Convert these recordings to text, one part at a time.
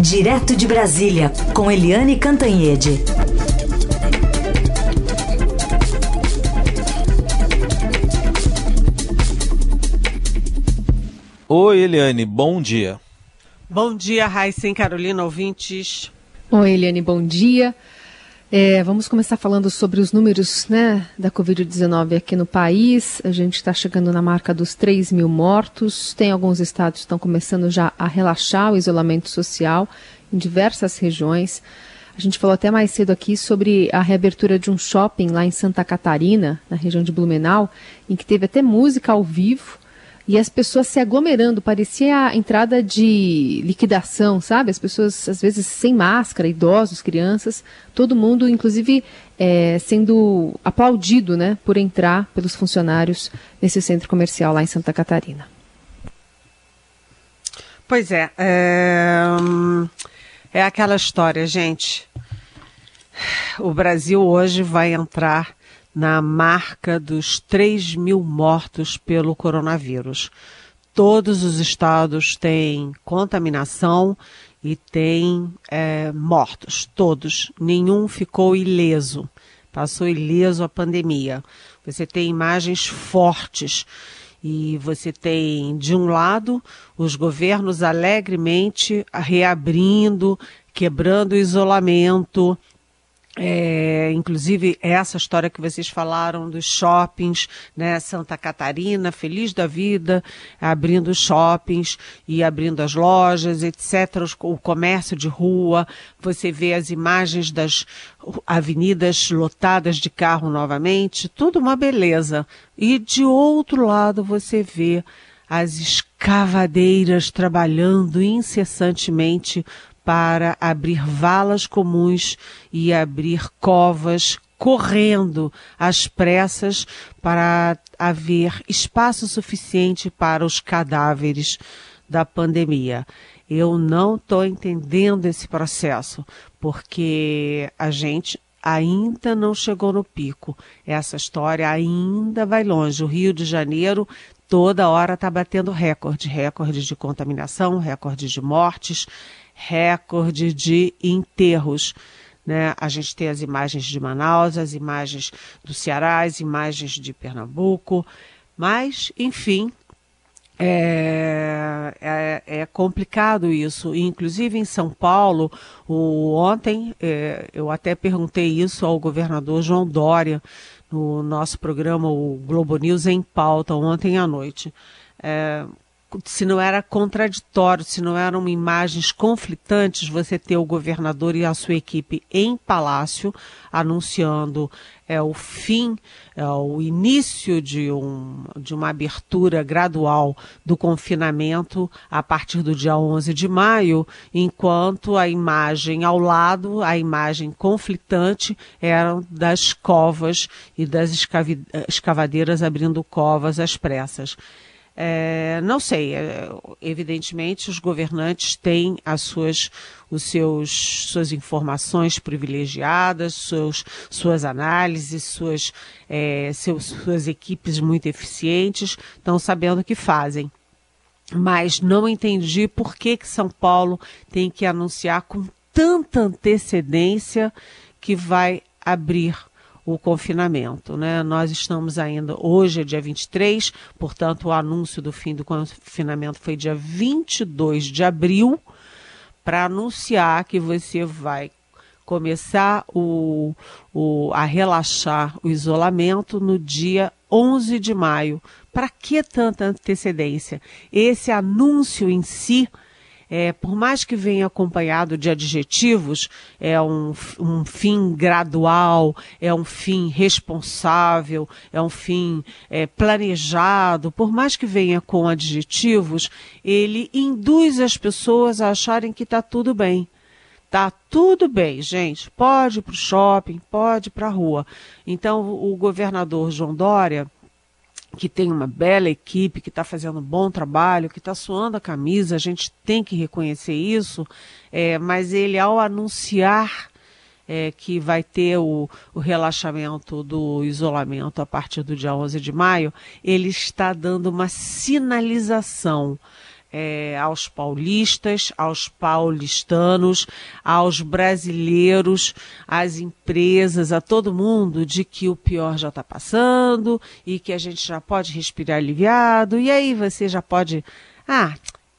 Direto de Brasília, com Eliane Cantanhede. Oi, Eliane, bom dia. Bom dia, Raíssa e Carolina, ouvintes. Oi, Eliane, bom dia. É, vamos começar falando sobre os números né, da Covid-19 aqui no país. A gente está chegando na marca dos 3 mil mortos. Tem alguns estados que estão começando já a relaxar o isolamento social em diversas regiões. A gente falou até mais cedo aqui sobre a reabertura de um shopping lá em Santa Catarina, na região de Blumenau, em que teve até música ao vivo e as pessoas se aglomerando, parecia a entrada de liquidação, sabe? As pessoas, às vezes, sem máscara, idosos, crianças, todo mundo, inclusive, é, sendo aplaudido, né, por entrar pelos funcionários nesse centro comercial lá em Santa Catarina. Pois é, é, é aquela história, gente. O Brasil hoje vai entrar na marca dos 3 mil mortos pelo coronavírus. Todos os estados têm contaminação e têm é, mortos, todos. Nenhum ficou ileso, passou ileso a pandemia. Você tem imagens fortes e você tem, de um lado, os governos alegremente reabrindo, quebrando o isolamento, é, inclusive essa história que vocês falaram dos shoppings, né? Santa Catarina, feliz da vida, abrindo shoppings e abrindo as lojas, etc. O comércio de rua, você vê as imagens das avenidas lotadas de carro novamente, tudo uma beleza. E de outro lado você vê as escavadeiras trabalhando incessantemente para abrir valas comuns e abrir covas correndo às pressas para haver espaço suficiente para os cadáveres da pandemia. Eu não estou entendendo esse processo, porque a gente ainda não chegou no pico. Essa história ainda vai longe. O Rio de Janeiro toda hora está batendo recorde, recorde de contaminação, recorde de mortes, recorde de enterros. Né? A gente tem as imagens de Manaus, as imagens do Ceará, as imagens de Pernambuco, mas, enfim, é, é, é, complicado isso. Inclusive em São Paulo, o, ontem é, eu até perguntei isso ao governador João Dória no nosso programa, o Globo News em pauta, ontem à noite. Se não era contraditório, se não eram imagens conflitantes, você ter o governador e a sua equipe em palácio anunciando é, o fim, é, o início de, um, de uma abertura gradual do confinamento a partir do dia 11 de maio, enquanto a imagem ao lado, a imagem conflitante, eram das covas e das escavadeiras abrindo covas às pressas. É, não sei, é, evidentemente os governantes têm as suas, os seus, suas informações privilegiadas, seus, suas análises, suas, é, seus, suas equipes muito eficientes, estão sabendo o que fazem. Mas não entendi por que, que São Paulo tem que anunciar com tanta antecedência que vai abrir o confinamento. Né? Nós estamos ainda, hoje é dia 23, portanto, o anúncio do fim do confinamento foi dia 22 de abril, para anunciar que você vai começar o, o, a relaxar o isolamento no dia 11 de maio. Para que tanta antecedência? Esse anúncio em si é, por mais que venha acompanhado de adjetivos, é um, um fim gradual, é um fim responsável, é um fim é, planejado, por mais que venha com adjetivos, ele induz as pessoas a acharem que está tudo bem. Tá tudo bem, gente. Pode ir para o shopping, pode ir para a rua. Então, o governador João Dória que tem uma bela equipe, que está fazendo um bom trabalho, que está suando a camisa, a gente tem que reconhecer isso, é, mas ele, ao anunciar é, que vai ter o, o, relaxamento do isolamento a partir do dia 11 de maio, ele está dando uma sinalização é, aos paulistas, aos paulistanos, aos brasileiros, às empresas, a todo mundo de que o pior já está passando e que a gente já pode respirar aliviado. E aí você já pode. Ah,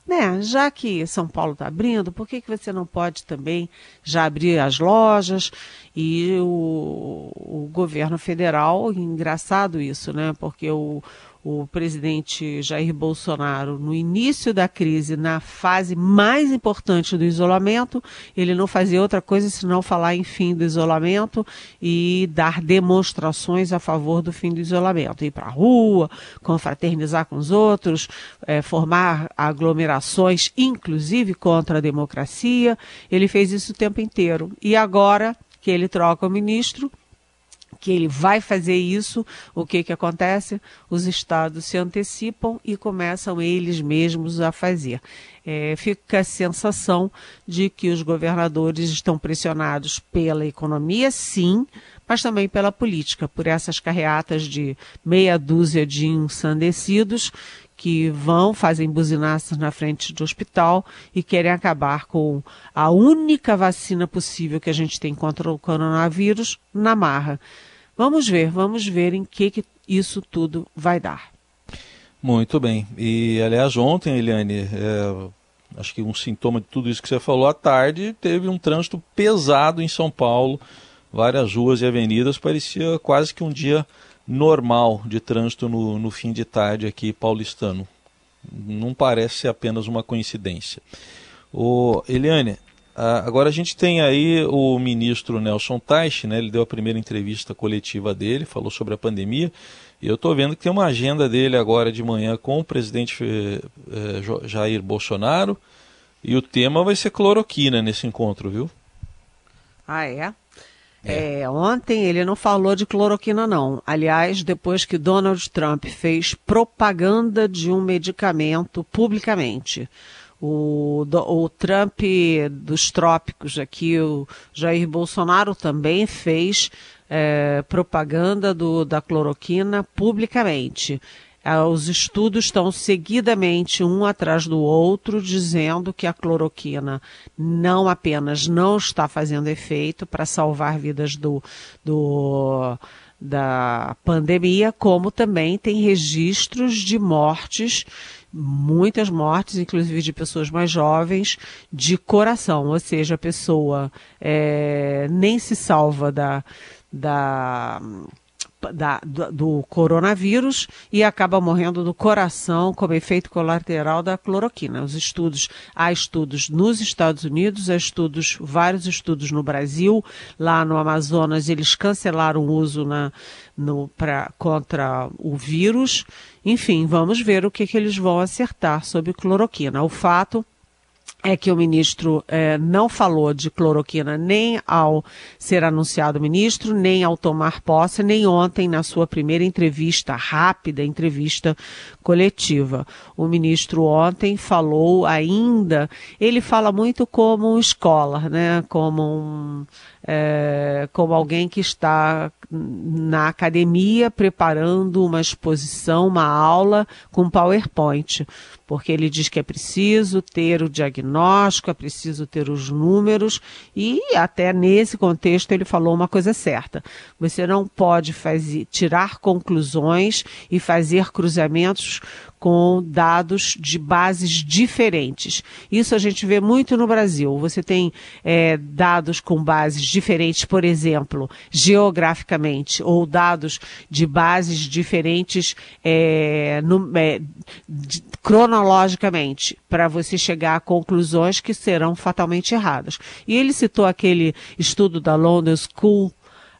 né, já que São Paulo está abrindo, por que, que você não pode também já abrir as lojas e o, o governo federal, engraçado isso, né? Porque o, o presidente Jair Bolsonaro, no início da crise, na fase mais importante do isolamento, ele não fazia outra coisa senão falar em fim do isolamento e dar demonstrações a favor do fim do isolamento. Ir para a rua, confraternizar com os outros, é, formar aglomerações, inclusive contra a democracia. Ele fez isso o tempo inteiro. E agora que ele troca o ministro, que ele vai fazer isso, o que, que acontece? Os estados se antecipam e começam eles mesmos a fazer. É, fica a sensação de que os governadores estão pressionados pela economia, sim, mas também pela política, por essas carreatas de meia dúzia de ensandecidos que vão, fazem buzinaças na frente do hospital e querem acabar com a única vacina possível que a gente tem contra o coronavírus na marra. Vamos ver, vamos ver em que, que isso tudo vai dar. Muito bem. E, aliás, ontem, Eliane, é, acho que um sintoma de tudo isso que você falou, à tarde teve um trânsito pesado em São Paulo, várias ruas e avenidas, parecia quase que um dia normal de trânsito no, no fim de tarde aqui paulistano. Não parece ser apenas uma coincidência. O, Eliane, agora a gente tem aí o ministro Nelson Teich, né? Ele deu a primeira entrevista coletiva dele, falou sobre a pandemia. E eu estou vendo que tem uma agenda dele agora de manhã com o presidente eh, eh, Jair Bolsonaro. E o tema vai ser cloroquina nesse encontro, viu? Ah, é? É. é. ontem ele não falou de cloroquina, não. Aliás, depois que Donald Trump fez propaganda de um medicamento publicamente o, o Trump dos trópicos aqui, o Jair Bolsonaro também fez é, propaganda do, da cloroquina publicamente. É, os estudos estão seguidamente um atrás do outro dizendo que a cloroquina não apenas não está fazendo efeito para salvar vidas do, do da pandemia, como também tem registros de mortes muitas mortes, inclusive de pessoas mais jovens, de coração, ou seja, a pessoa é, nem se salva da, da da, do, do, coronavírus e acaba morrendo do coração como efeito colateral da cloroquina. Os estudos, há estudos nos Estados Unidos, há estudos, vários estudos no Brasil, lá no Amazonas eles cancelaram o uso na, no, pra, contra o vírus. Enfim, vamos ver o que, que eles vão acertar sobre cloroquina. O fato é que o ministro eh, não falou de cloroquina nem ao ser anunciado ministro, nem ao tomar posse, nem ontem na sua primeira entrevista, rápida entrevista coletiva. O ministro ontem falou ainda, ele fala muito como um escola, né? Como um é, como alguém que está na academia preparando uma exposição, uma aula com PowerPoint, porque ele diz que é preciso ter o diagnóstico, é preciso ter os números. E até nesse contexto ele falou uma coisa certa: você não pode fazer, tirar conclusões e fazer cruzamentos com dados de bases diferentes. Isso a gente vê muito no Brasil. Você tem é, dados com bases diferentes, por exemplo, geograficamente, ou dados de bases diferentes é, no, é, de, cronologicamente, para você chegar a conclusões que serão fatalmente erradas. E ele citou aquele estudo da London School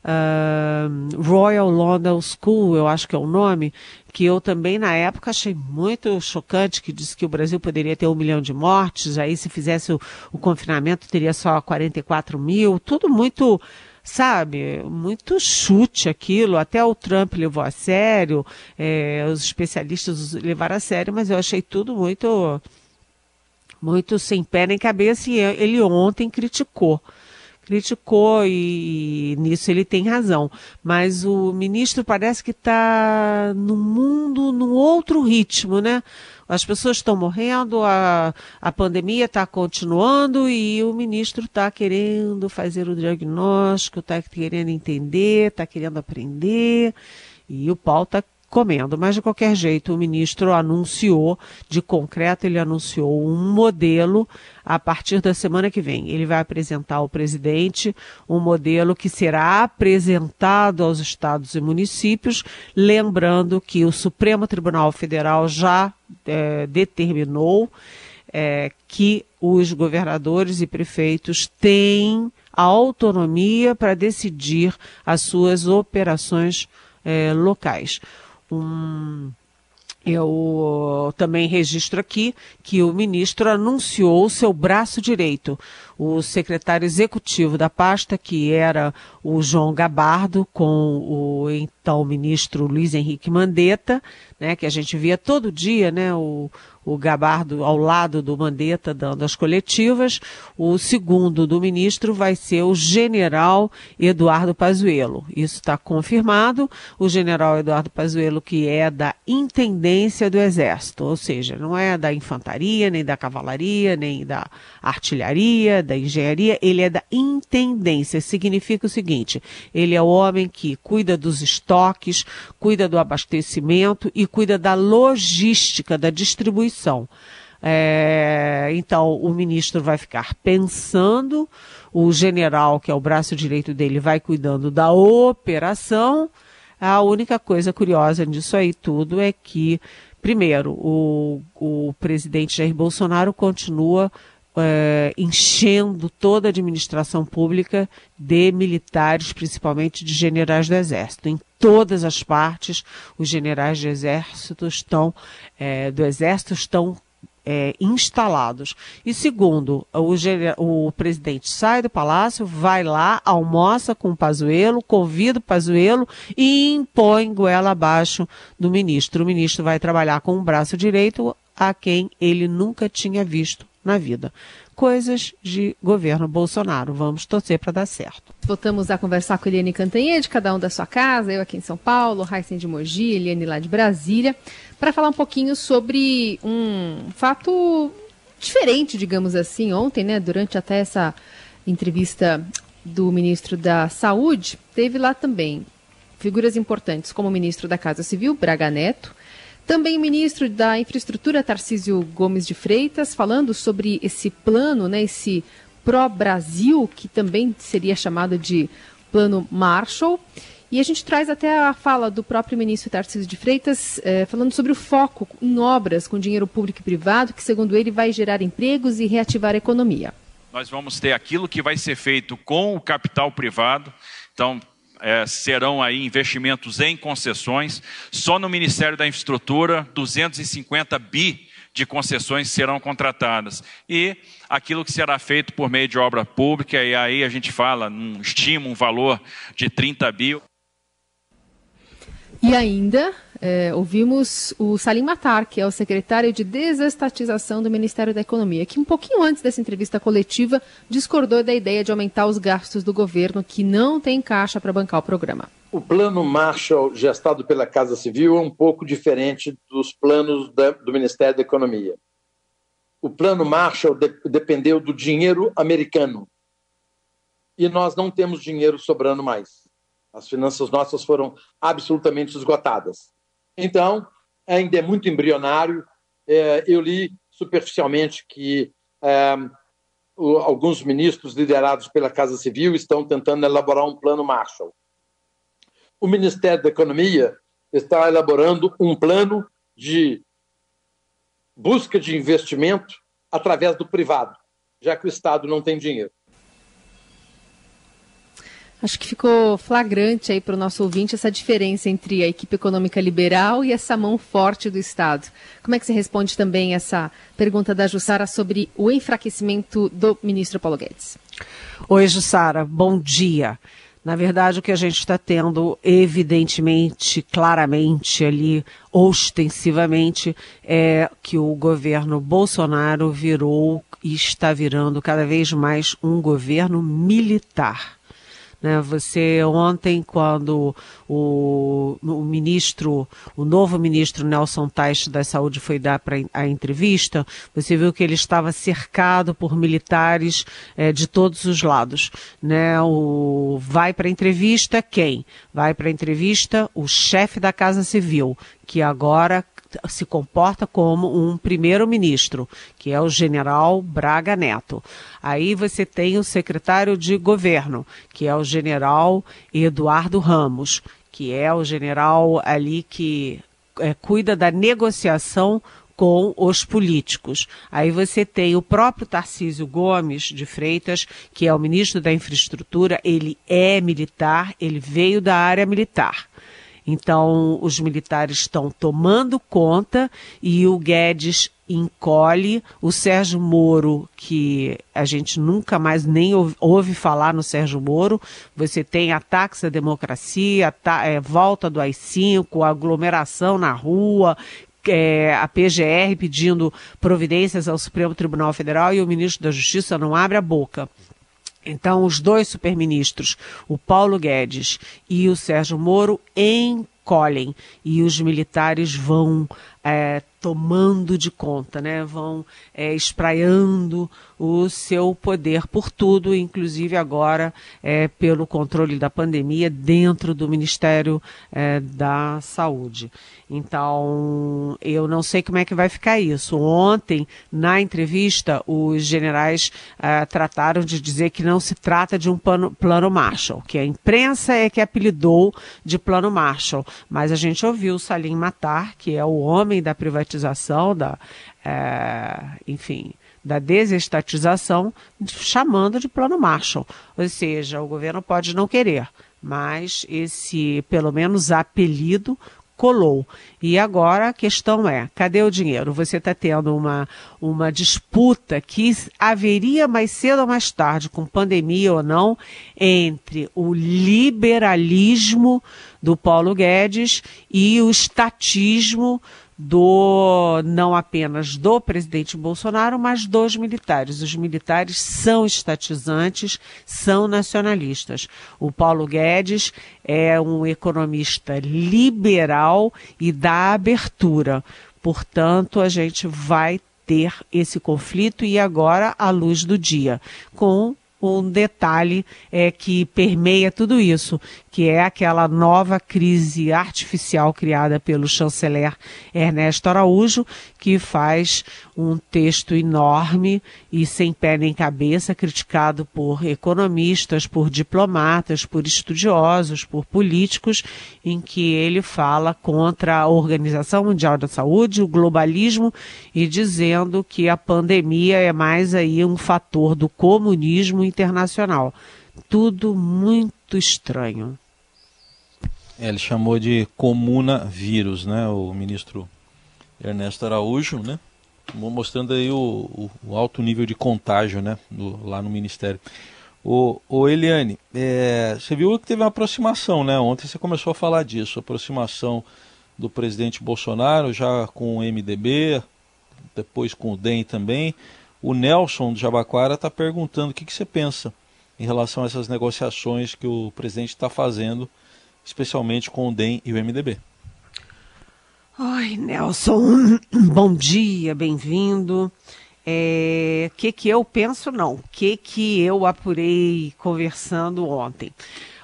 Uh, Royal London School, eu acho que é o nome, que eu também na época achei muito chocante, que disse que o Brasil poderia ter um milhão de mortes, aí se fizesse o, o confinamento teria só 44 mil, tudo muito, sabe, muito chute aquilo, até o Trump levou a sério, é, os especialistas levaram a sério, mas eu achei tudo muito, muito sem pé nem cabeça e ele ontem criticou criticou e, e, nisso ele tem razão. Mas o ministro parece que está no mundo, num outro ritmo, né? as pessoas estão morrendo, a, a pandemia está continuando e o ministro está querendo fazer o diagnóstico, está querendo entender, está querendo aprender e o pau está comendo. Mas, de qualquer jeito, o ministro anunciou, de concreto, ele anunciou um modelo a partir da semana que vem. Ele vai apresentar ao presidente um modelo que será apresentado aos estados e municípios, lembrando que o Supremo Tribunal Federal já é, determinou é, que os governadores e prefeitos têm autonomia para decidir as suas operações é, locais um eu também registro aqui que o ministro anunciou seu braço direito, o secretário executivo da pasta, que era o João Gabardo, com o então ministro Luiz Henrique Mandetta, né, que a gente via todo dia, né, o, o Gabardo ao lado do Mandetta dando as coletivas. O segundo do ministro vai ser o general Eduardo Pazuello. Isso está confirmado. O general Eduardo Pazuello, que é da intendência do Exército, ou seja, não é da infantaria, nem da cavalaria, nem da artilharia, da engenharia, ele é da intendência. Significa o seguinte: ele é o homem que cuida dos estoques, cuida do abastecimento e cuida da logística, da distribuição. É, então, o ministro vai ficar pensando, o general, que é o braço direito dele, vai cuidando da operação. A única coisa curiosa disso aí tudo é que, primeiro, o, o presidente Jair Bolsonaro continua é, enchendo toda a administração pública de militares, principalmente de generais do Exército. Em todas as partes, os generais do Exército estão, do Exército estão é, instalados. E segundo, o, o, presidente sai do palácio, vai lá, almoça com o Pazuello, convida o Pazuello e impõe goela abaixo do ministro. O ministro vai trabalhar com o braço direito a quem ele nunca tinha visto na vida. Coisas de governo Bolsonaro. Vamos torcer para dar certo. Voltamos a conversar com Eliane Cantanhede, cada um da sua casa, eu aqui em São Paulo, Raíssen de Mogi, Eliane lá de Brasília, para falar um pouquinho sobre um fato diferente, digamos assim, ontem, né, durante até essa entrevista do ministro da Saúde, teve lá também figuras importantes como o ministro da Casa Civil, Braga Neto, também o ministro da Infraestrutura, Tarcísio Gomes de Freitas, falando sobre esse plano, né, esse Pro-Brasil, que também seria chamado de Plano Marshall. E a gente traz até a fala do próprio ministro Tarcísio de Freitas, eh, falando sobre o foco em obras com dinheiro público e privado, que, segundo ele, vai gerar empregos e reativar a economia. Nós vamos ter aquilo que vai ser feito com o capital privado. Então, é, serão aí investimentos em concessões. Só no Ministério da Infraestrutura, 250 bi de concessões serão contratadas. E aquilo que será feito por meio de obra pública, e aí a gente fala, um, estima um valor de 30 bi. E ainda é, ouvimos o Salim Matar, que é o secretário de desestatização do Ministério da Economia, que um pouquinho antes dessa entrevista coletiva discordou da ideia de aumentar os gastos do governo, que não tem caixa para bancar o programa. O plano Marshall, gestado pela Casa Civil, é um pouco diferente dos planos da, do Ministério da Economia. O plano Marshall de, dependeu do dinheiro americano. E nós não temos dinheiro sobrando mais. As finanças nossas foram absolutamente esgotadas. Então, ainda é muito embrionário. É, eu li superficialmente que é, alguns ministros liderados pela Casa Civil estão tentando elaborar um plano Marshall. O Ministério da Economia está elaborando um plano de busca de investimento através do privado, já que o Estado não tem dinheiro. Acho que ficou flagrante aí para o nosso ouvinte essa diferença entre a equipe econômica liberal e essa mão forte do Estado. Como é que você responde também essa pergunta da Jussara sobre o enfraquecimento do ministro Paulo Guedes? Oi, Jussara, bom dia. Na verdade, o que a gente está tendo, evidentemente, claramente ali, ostensivamente, é que o governo Bolsonaro virou e está virando cada vez mais um governo militar Né? Você ontem, quando o, o ministro, o novo ministro Nelson Teich da Saúde foi dar pra, a entrevista, você viu que ele estava cercado por militares é, de todos os lados. Né? O, vai para a entrevista quem? Vai para a entrevista o chefe da Casa Civil, que agora se comporta como um primeiro-ministro, que é o general Braga Neto. Aí você tem o secretário de governo, que é o general Eduardo Ramos, que é o general ali que é, cuida da negociação com os políticos. Aí você tem o próprio Tarcísio Gomes de Freitas, que é o ministro da Infraestrutura, ele é militar, ele veio da área militar. Então, os militares estão tomando conta e o Guedes encolhe. O Sérgio Moro, que a gente nunca mais nem ouve falar no Sérgio Moro, você tem ataques à democracia, é, volta do AI-5, aglomeração na rua, é, a PGR pedindo providências ao Supremo Tribunal Federal e o ministro da Justiça não abre a boca. Então, os dois superministros, o Paulo Guedes e o Sérgio Moro, encolhem e os militares vão é, tomando de conta, né? vão é, espraiando o seu poder por tudo, inclusive agora é, pelo controle da pandemia dentro do Ministério é, da Saúde. Então, eu não sei como é que vai ficar isso. Ontem, na entrevista, os generais é, trataram de dizer que não se trata de um plano, plano Marshall, que a imprensa é que apelidou de plano Marshall, mas a gente ouviu Salim Matar, que é o homem da privatização, da, é, enfim, da desestatização, chamando de plano Marshall. Ou seja, o governo pode não querer, mas esse, pelo menos, apelido colou. E agora a questão é: cadê o dinheiro? Você está tendo uma, uma disputa que haveria mais cedo ou mais tarde, com pandemia ou não, entre o liberalismo do Paulo Guedes e o estatismo do não apenas do presidente Bolsonaro, mas dos militares. Os militares são estatizantes, são nacionalistas. O Paulo Guedes é um economista liberal e dá abertura. Portanto, a gente vai ter esse conflito e agora à luz do dia, com um detalhe é, que permeia tudo isso, que é aquela nova crise artificial criada pelo chanceler Ernesto Araújo, que faz um texto enorme e sem pé nem cabeça, criticado por economistas, por diplomatas, por estudiosos, por políticos, em que ele fala contra a Organização Mundial da Saúde, o globalismo e dizendo que a pandemia é mais aí um fator do comunismo internacional. Tudo muito estranho. É, ele chamou de comuna vírus, né? O ministro Ernesto Araújo, né? Mostrando aí o, o, o alto nível de contágio, né? Do, lá no Ministério. O, o Eliane, é, você viu que teve uma aproximação, né? Ontem você começou a falar disso, aproximação do presidente Bolsonaro, já com o MDB, depois com o DEM também. O Nelson do Jabaquara está perguntando o que, que você pensa em relação a essas negociações que o presidente está fazendo especialmente com o DEM e o MDB. Oi, Nelson, bom dia, bem-vindo. O é, que que eu penso não, o que que eu apurei conversando ontem.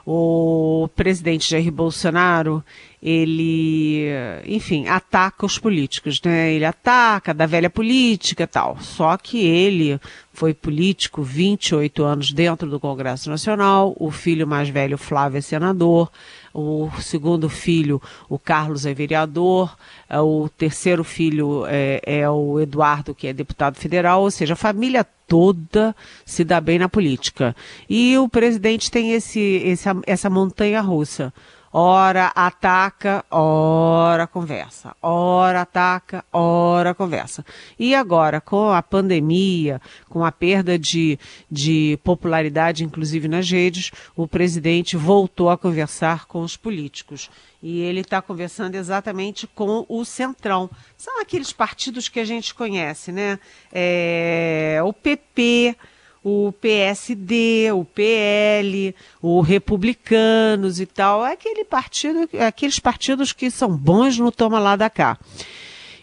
O presidente Jair Bolsonaro, ele, enfim, ataca os políticos, né? Ele ataca da velha política tal. Só que ele foi político 28 anos dentro do Congresso Nacional, o filho mais velho, Flávio, é senador, o segundo filho, o Carlos, é vereador, é, o terceiro filho é, é o Eduardo, que é deputado federal, ou seja, a família toda se dá bem na política. E o presidente tem esse, esse essa montanha russa Ora ataca, ora conversa. Ora ataca, ora conversa. E agora, com a pandemia, com a perda de, de popularidade, inclusive nas redes, o presidente voltou a conversar com os políticos. E ele está conversando exatamente com o Centrão. São aqueles partidos que a gente conhece, né? É, o PP, o PSD, o PL, o Republicanos e tal, é aquele partido, aqueles partidos que são bons no toma lá da cá.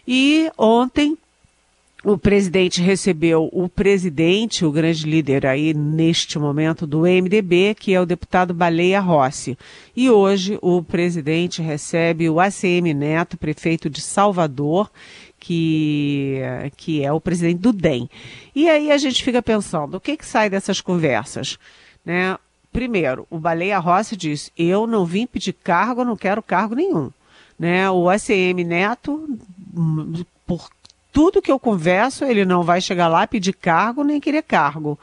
E ontem o presidente recebeu o presidente, o grande líder aí neste momento do MDB, que é o deputado Baleia Rossi. E hoje o presidente recebe o ACM Neto, prefeito de Salvador, que, que é o presidente do DEM. E aí a gente fica pensando, o que, que sai dessas conversas? Né? Primeiro, o Baleia Rossi diz, eu não vim pedir cargo, não quero cargo nenhum. Né? O ACM Neto, por tudo que eu converso, ele não vai chegar lá pedir cargo nem querer cargo.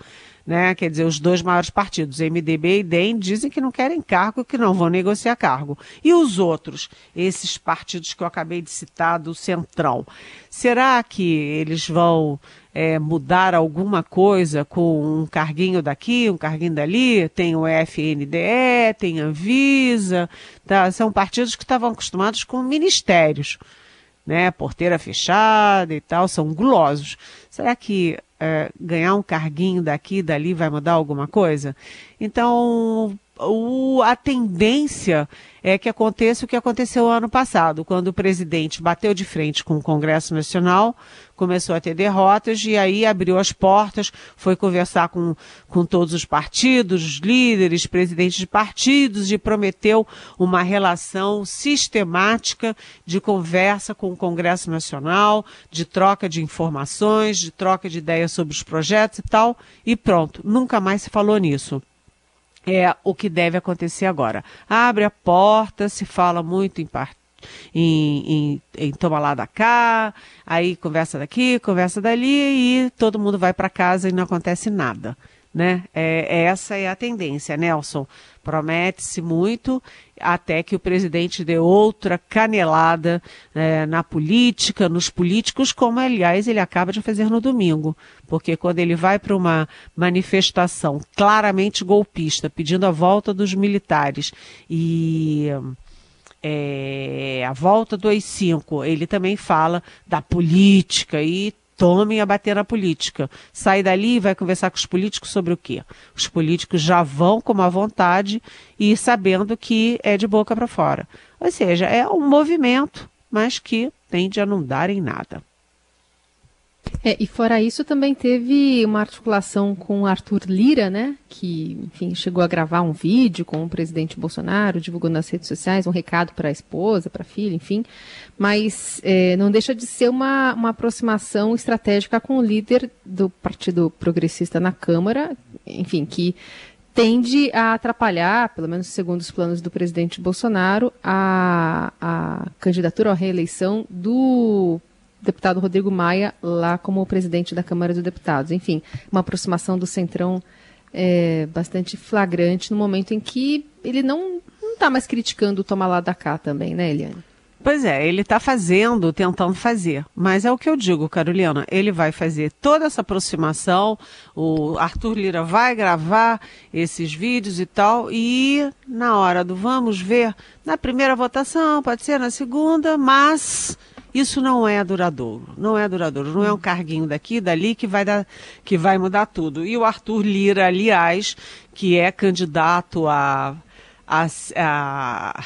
Né? Quer dizer, os dois maiores partidos, MDB e DEM, dizem que não querem cargo, que não vão negociar cargo. E os outros, esses partidos que eu acabei de citar do Centrão, será que eles vão é, mudar alguma coisa com um carguinho daqui, um carguinho dali? Tem o FNDE, tem a Anvisa, tá? são partidos que estavam acostumados com ministérios né, porteira fechada e tal, são gulosos. Será que é, ganhar um carguinho daqui e dali vai mudar alguma coisa? Então, o, a tendência é que aconteça o que aconteceu ano passado, quando o presidente bateu de frente com o Congresso Nacional, começou a ter derrotas e aí abriu as portas, foi conversar com, com todos os partidos, os líderes, presidentes de partidos e prometeu uma relação sistemática de conversa com o Congresso Nacional, de troca de informações, de troca de ideias sobre os projetos e tal, e pronto, nunca mais se falou nisso é o que deve acontecer agora. Abre a porta, se fala muito em em, em, em toma lá da cá, aí conversa daqui, conversa dali e todo mundo vai para casa e não acontece nada né? É, essa é a tendência, Nelson. Promete-se muito até que o presidente dê outra canelada é, na política, nos políticos, como aliás ele acaba de fazer no domingo. Porque quando ele vai para uma manifestação claramente golpista, pedindo a volta dos militares e. É, a volta do AI-5, ele também fala da política e tomem a bater na política. Sai dali e vai conversar com os políticos sobre o quê? Os políticos já vão com uma vontade e sabendo que é de boca para fora. Ou seja, é um movimento, mas que tende a não dar em nada. É, e fora isso, também teve uma articulação com Arthur Lira, né? Que, enfim, chegou a gravar um vídeo com o presidente Bolsonaro, divulgou nas redes sociais um recado para a esposa, para a filha, enfim. Mas é, não deixa de ser uma, uma aproximação estratégica com o líder do Partido Progressista na Câmara, enfim, que tende a atrapalhar, pelo menos segundo os planos do presidente Bolsonaro, a, a candidatura à reeleição do deputado Rodrigo Maia lá como presidente da Câmara dos Deputados. Enfim, uma aproximação do Centrão é, bastante flagrante no momento em que ele não está mais criticando o toma lá da cá também, né, Eliane? Pois é, ele está fazendo, tentando fazer. Mas é o que eu digo, Carolina. Ele vai fazer toda essa aproximação, o Arthur Lira vai gravar esses vídeos e tal, e na hora do vamos ver, na primeira votação, pode ser na segunda, mas isso não é duradouro, não é duradouro, não é um carguinho daqui, dali que vai dar, que vai mudar tudo. E o Arthur Lira, aliás, que é candidato a, a, a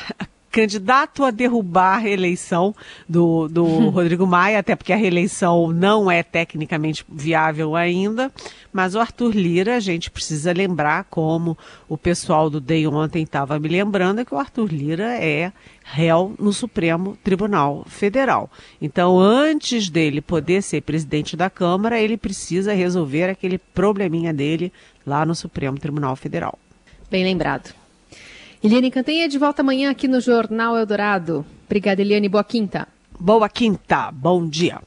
candidato a derrubar a reeleição do, do hum. Rodrigo Maia, até porque a reeleição não é tecnicamente viável ainda, mas o Arthur Lira, a gente precisa lembrar, como o pessoal do DEI ontem estava me lembrando, é que o Arthur Lira é réu no Supremo Tribunal Federal. Então, antes dele poder ser presidente da Câmara, ele precisa resolver aquele probleminha dele lá no Supremo Tribunal Federal. Bem lembrado. Eliane Cantanha de volta amanhã aqui no Jornal Eldorado. Obrigada, Eliane. Boa quinta. Boa quinta. Bom dia.